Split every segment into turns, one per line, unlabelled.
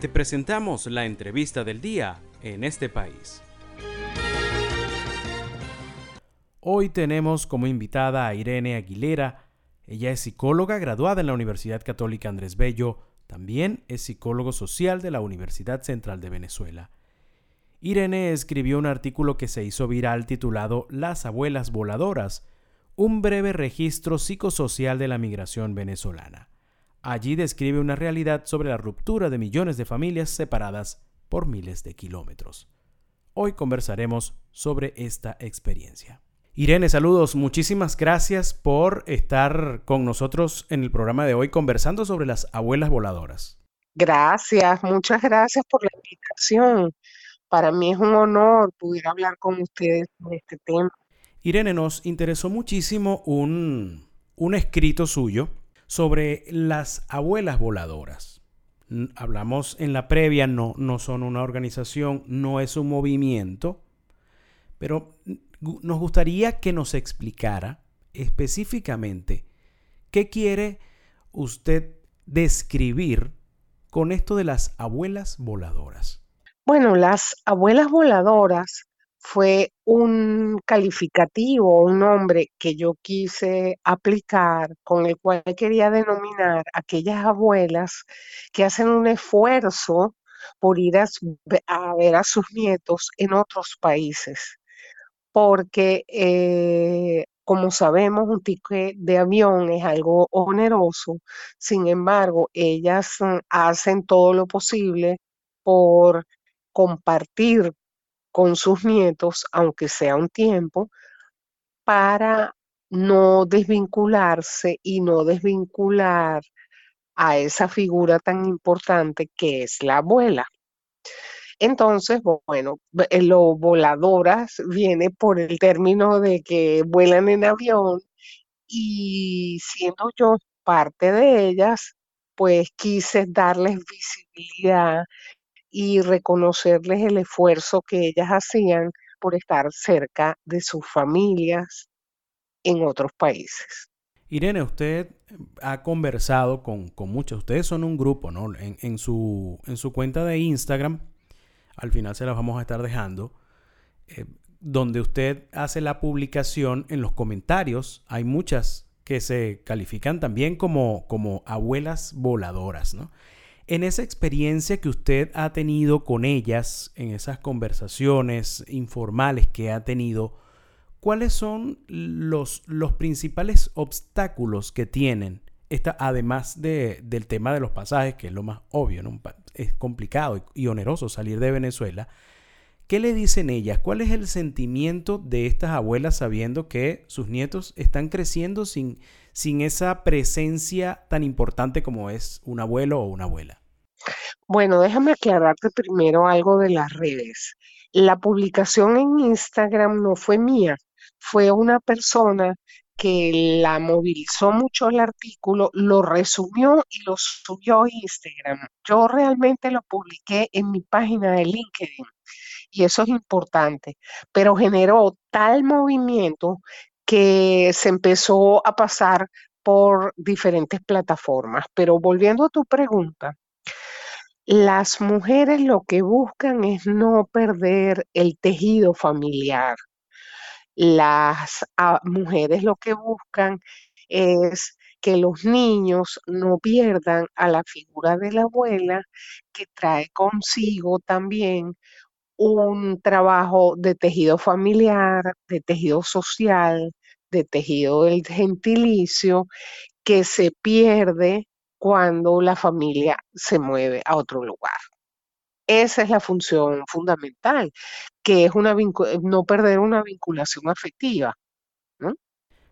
Te presentamos la entrevista del día en este país. Hoy tenemos como invitada a Irene Aguilera. Ella es psicóloga graduada en la Universidad Católica Andrés Bello. También es psicólogo social de la Universidad Central de Venezuela. Irene escribió un artículo que se hizo viral titulado Las abuelas voladoras, un breve registro psicosocial de la migración venezolana. Allí describe una realidad sobre la ruptura de millones de familias separadas por miles de kilómetros. Hoy conversaremos sobre esta experiencia. Irene, saludos. Muchísimas gracias por estar con nosotros en el programa de hoy conversando sobre las abuelas voladoras.
Gracias, muchas gracias por la invitación. Para mí es un honor poder hablar con ustedes de este tema.
Irene, nos interesó muchísimo un, un escrito suyo sobre las abuelas voladoras. Hablamos en la previa, no, no son una organización, no es un movimiento, pero nos gustaría que nos explicara específicamente qué quiere usted describir con esto de las abuelas voladoras.
Bueno, las abuelas voladoras fue un calificativo, un nombre que yo quise aplicar, con el cual quería denominar aquellas abuelas que hacen un esfuerzo por ir a, ver a sus nietos en otros países. Porque, eh, como sabemos, un ticket de avión es algo oneroso, sin embargo, ellas mm, hacen todo lo posible por compartir con sus nietos, aunque sea un tiempo, para no desvincularse y no desvincular a esa figura tan importante que es la abuela. Entonces, bueno, eh, lo voladoras viene por el término de que vuelan en avión y siendo yo parte de ellas, pues quise darles visibilidad y reconocerles el esfuerzo que ellas hacían por estar cerca de sus familias en otros países.
Irene, usted ha conversado con, muchos, ustedes son un grupo, ¿no? En, su, en su cuenta de Instagram, al final se las vamos a estar dejando, eh, donde usted hace la publicación en los comentarios, hay muchas que se califican también como, como abuelas voladoras, ¿no? En esa experiencia que usted ha tenido con ellas, en esas conversaciones informales que ha tenido, ¿cuáles son los, principales obstáculos que tienen? Esta, además de, del tema de los pasajes, que es lo más obvio, es complicado y, oneroso salir de Venezuela. ¿Qué le dicen ellas? ¿Cuál es el sentimiento de estas abuelas sabiendo que sus nietos están creciendo sin, sin esa presencia tan importante como es un abuelo o una abuela?
Bueno, déjame aclararte primero algo de las redes. La publicación en Instagram no fue mía, fue una persona que la movilizó mucho el artículo, lo resumió y lo subió a Instagram. Yo realmente lo publiqué en mi página de LinkedIn y eso es importante, pero generó tal movimiento que se empezó a pasar por diferentes plataformas. Pero volviendo a tu pregunta, las mujeres lo que buscan es no perder el tejido familiar. Las ah, mujeres lo que buscan es que los niños no pierdan a la figura de la abuela que trae consigo también un trabajo de tejido familiar, de tejido social, de tejido del gentilicio, que se pierde cuando la familia se mueve a otro lugar. Esa es la función fundamental, que es una no perder una vinculación afectiva.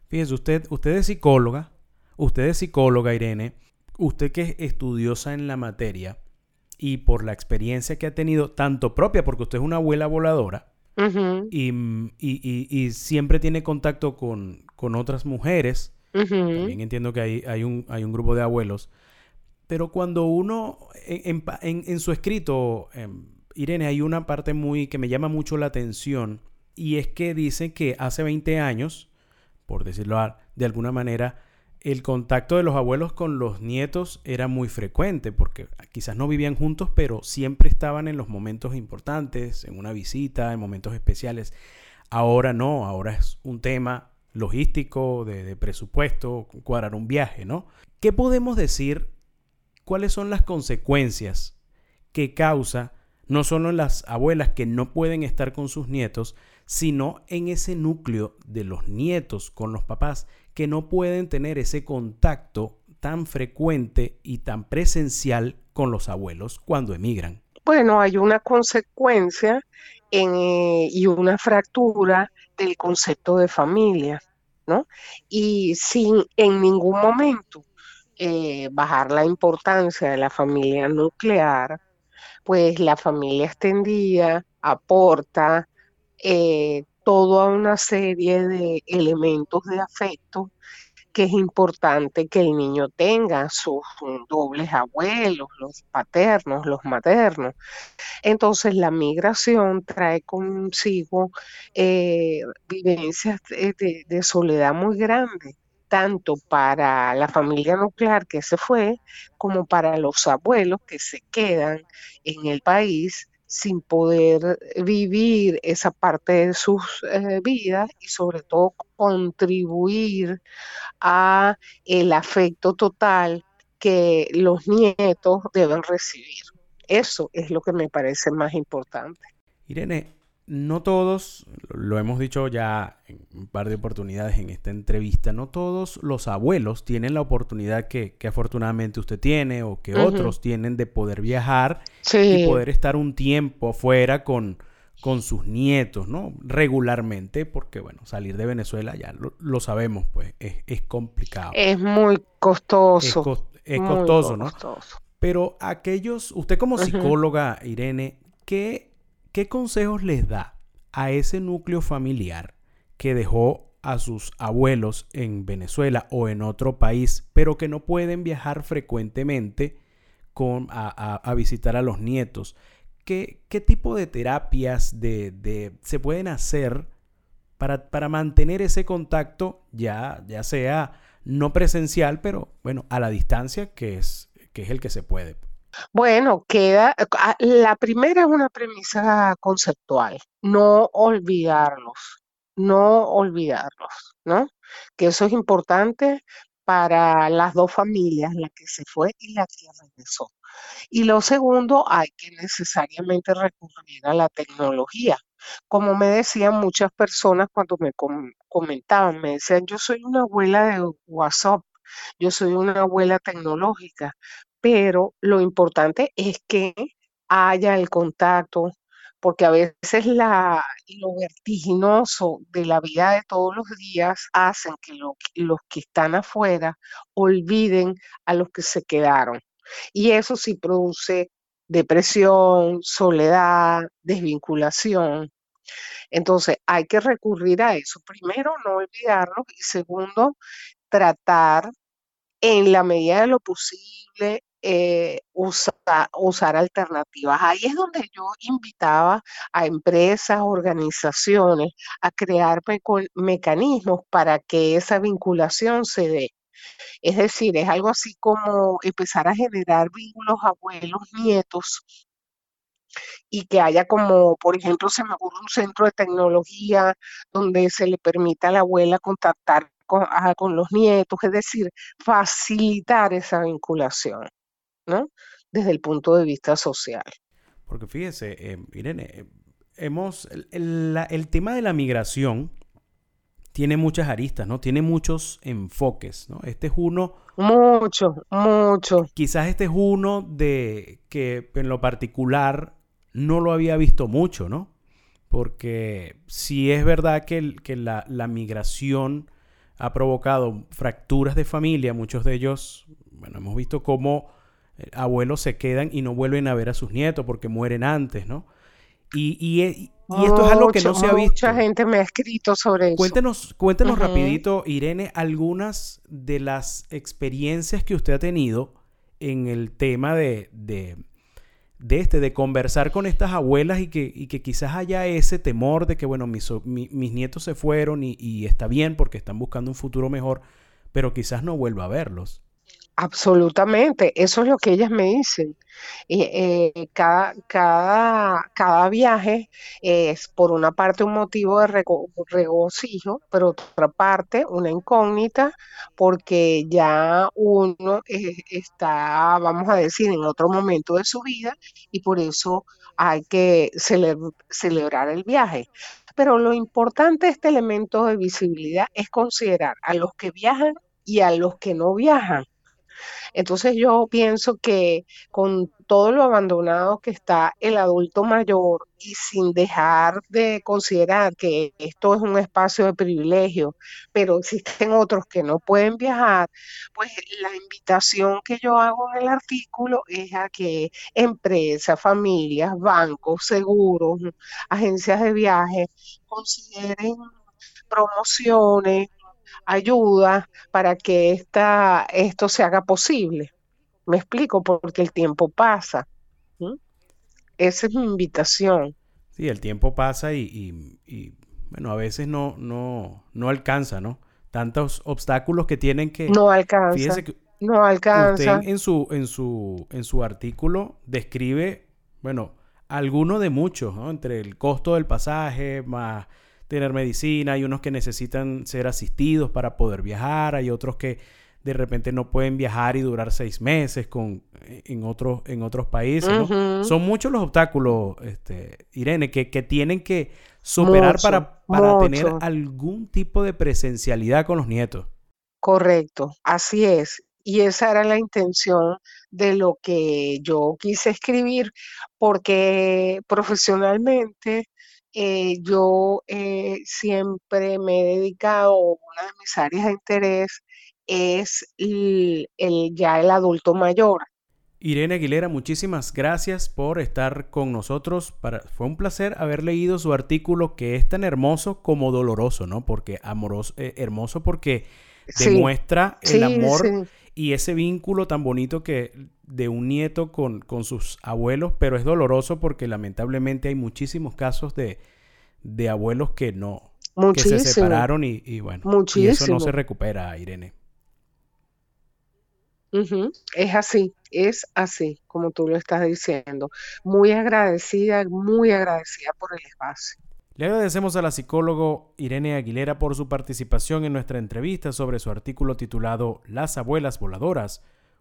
Fíjese, usted, usted es psicóloga, usted es psicóloga, Irene, usted que es estudiosa en la materia y por la experiencia que ha tenido, tanto propia, porque usted es una abuela voladora, y, siempre tiene contacto con, otras mujeres, también entiendo que hay, hay, un, hay un grupo de abuelos, pero cuando uno, en, su escrito, em, Irene, hay una parte muy que me llama mucho la atención y es que dice que hace 20 años, por decirlo de alguna manera, el contacto de los abuelos con los nietos era muy frecuente, porque quizás no vivían juntos, pero siempre estaban en los momentos importantes, en una visita, en momentos especiales. Ahora no, ahora es un tema logístico, de, presupuesto, cuadrar un viaje, ¿no? ¿Qué podemos decir? ¿Cuáles son las consecuencias que causa no solo en las abuelas que no pueden estar con sus nietos, sino en ese núcleo de los nietos con los papás que no pueden tener ese contacto tan frecuente y tan presencial con los abuelos cuando emigran?
Bueno, hay una consecuencia eh, y una fractura del concepto de familia, ¿no? Y sin en ningún momento eh, bajar la importancia de la familia nuclear, pues la familia extendida aporta eh, toda una serie de elementos de afecto que es importante que el niño tenga, sus dobles abuelos, los paternos, los maternos. Entonces la migración trae consigo eh, vivencias de, de soledad muy grandes tanto para la familia nuclear que se fue como para los abuelos que se quedan en el país sin poder vivir esa parte de sus eh, vidas y sobre todo contribuir a el afecto total que los nietos deben recibir. Eso es lo que me parece más importante.
Irene, no todos, lo hemos dicho ya un par de oportunidades en esta entrevista, no todos los abuelos tienen la oportunidad que, afortunadamente usted tiene o que otros tienen de poder viajar y poder estar un tiempo afuera con, con sus nietos, ¿no? Regularmente, porque bueno, salir de Venezuela ya lo, sabemos, pues es, complicado.
Es muy costoso.
Es, costoso, ¿no? Pero aquellos, usted como psicóloga, Irene, ¿qué ¿qué consejos les da a ese núcleo familiar que dejó a sus abuelos en Venezuela o en otro país, pero que no pueden viajar frecuentemente con, a, visitar a los nietos? ¿Qué, qué tipo de terapias de, se pueden hacer para, para, mantener ese contacto, ya, ya sea no presencial, pero bueno, a la distancia, que es, que es el que se puede?
Bueno, queda, ah, la primera es una premisa conceptual, no olvidarlos, no olvidarlos, ¿no? Que eso es importante para las dos familias, la que se fue y la que regresó. Y lo segundo, hay que necesariamente recurrir a la tecnología. Como me decían muchas personas cuando me comentaban, me decían, yo soy una abuela de WhatsApp, yo soy una abuela tecnológica, pero lo importante es que haya el contacto, porque a veces la, lo vertiginoso de la vida de todos los días hacen que los que están afuera olviden a los que se quedaron. Y eso sí produce depresión, soledad, desvinculación. Entonces hay que recurrir a eso. Primero, no olvidarlo y segundo, tratar en la medida de lo posible eh, usar alternativas. Ahí es donde yo invitaba a empresas, organizaciones a crear mecanismos para que esa vinculación se dé. Es decir, es algo así como empezar a generar vínculos abuelos-nietos y que haya como, por ejemplo, se me ocurre un centro de tecnología donde se le permita a la abuela contactar con, con los nietos, es decir, facilitar esa vinculación. ¿No? Desde el punto de vista social.
Porque fíjese, eh, Irene, eh, hemos, el, tema de la migración tiene muchas aristas, ¿no? Tiene muchos enfoques, ¿no? Este es uno...
Mucho, mucho.
Quizás este es uno de que en lo particular no lo había visto mucho, ¿no? Porque si es verdad que, que la, la, migración ha provocado fracturas de familia, muchos de ellos, bueno, hemos visto cómo abuelos se quedan y no vuelven a ver a sus nietos porque mueren antes, ¿no? Y, y, eh, esto es algo que no se ha visto.
Mucha gente me ha escrito sobre eso.
Cuéntenos, cuéntenos rapidito, Irene, algunas de las experiencias que usted ha tenido en el tema de, de, este, de conversar con estas abuelas y que, y que quizás haya ese temor de que, bueno, mis, mis nietos se fueron y, y está bien porque están buscando un futuro mejor, pero quizás no vuelva a verlos.
Absolutamente, eso es lo que ellas me dicen. Eh, cada, cada, cada viaje es por una parte un motivo de regocijo, pero otra parte una incógnita, porque ya uno está, vamos a decir, en otro momento de su vida y por eso hay que celebrar el viaje. Pero lo importante de este elemento de visibilidad es considerar a los que viajan y a los que no viajan entonces yo pienso que con todo lo abandonado que está el adulto mayor y sin dejar de considerar que esto es un espacio de privilegio, pero existen otros que no pueden viajar, pues la invitación que yo hago en el artículo es a que empresas, familias, bancos, seguros, agencias de viaje consideren promociones, ayuda para que esta, esto se haga posible. Me explico, porque el tiempo pasa. Esa es mi invitación.
Sí, el tiempo pasa y, bueno, a veces no, no, no alcanza, ¿no? Tantos obstáculos que tienen que...
No alcanza. no alcanza.
Usted en su, en su, en su artículo describe, bueno, alguno de muchos, ¿no? Entre el costo del pasaje, más tener medicina, hay unos que necesitan ser asistidos para poder viajar, hay otros que de repente no pueden viajar y durar seis meses con, en, otros, en otros países. Son muchos los obstáculos, este, Irene, que, tienen que superar para, para tener algún tipo de presencialidad con los nietos.
Correcto, así es. Y esa era la intención de lo que yo quise escribir, porque profesionalmente eh, yo eh, siempre me he dedicado, una de mis áreas de interés es el, ya el adulto mayor.
Irene Aguilera, muchísimas gracias por estar con nosotros. Para, fue un placer haber leído su artículo que es tan hermoso como doloroso, ¿no? Porque amoroso, eh, hermoso porque demuestra el amor y ese vínculo tan bonito que de un nieto con, con, sus abuelos, pero es doloroso porque lamentablemente hay muchísimos casos de, de abuelos que no, que se separaron y, bueno, y eso no se recupera, Irene.
Es así, es así, como tú lo estás diciendo. Muy agradecida, muy agradecida por el espacio.
Le agradecemos a la psicólogo Irene Aguilera por su participación en nuestra entrevista sobre su artículo titulado Las abuelas voladoras,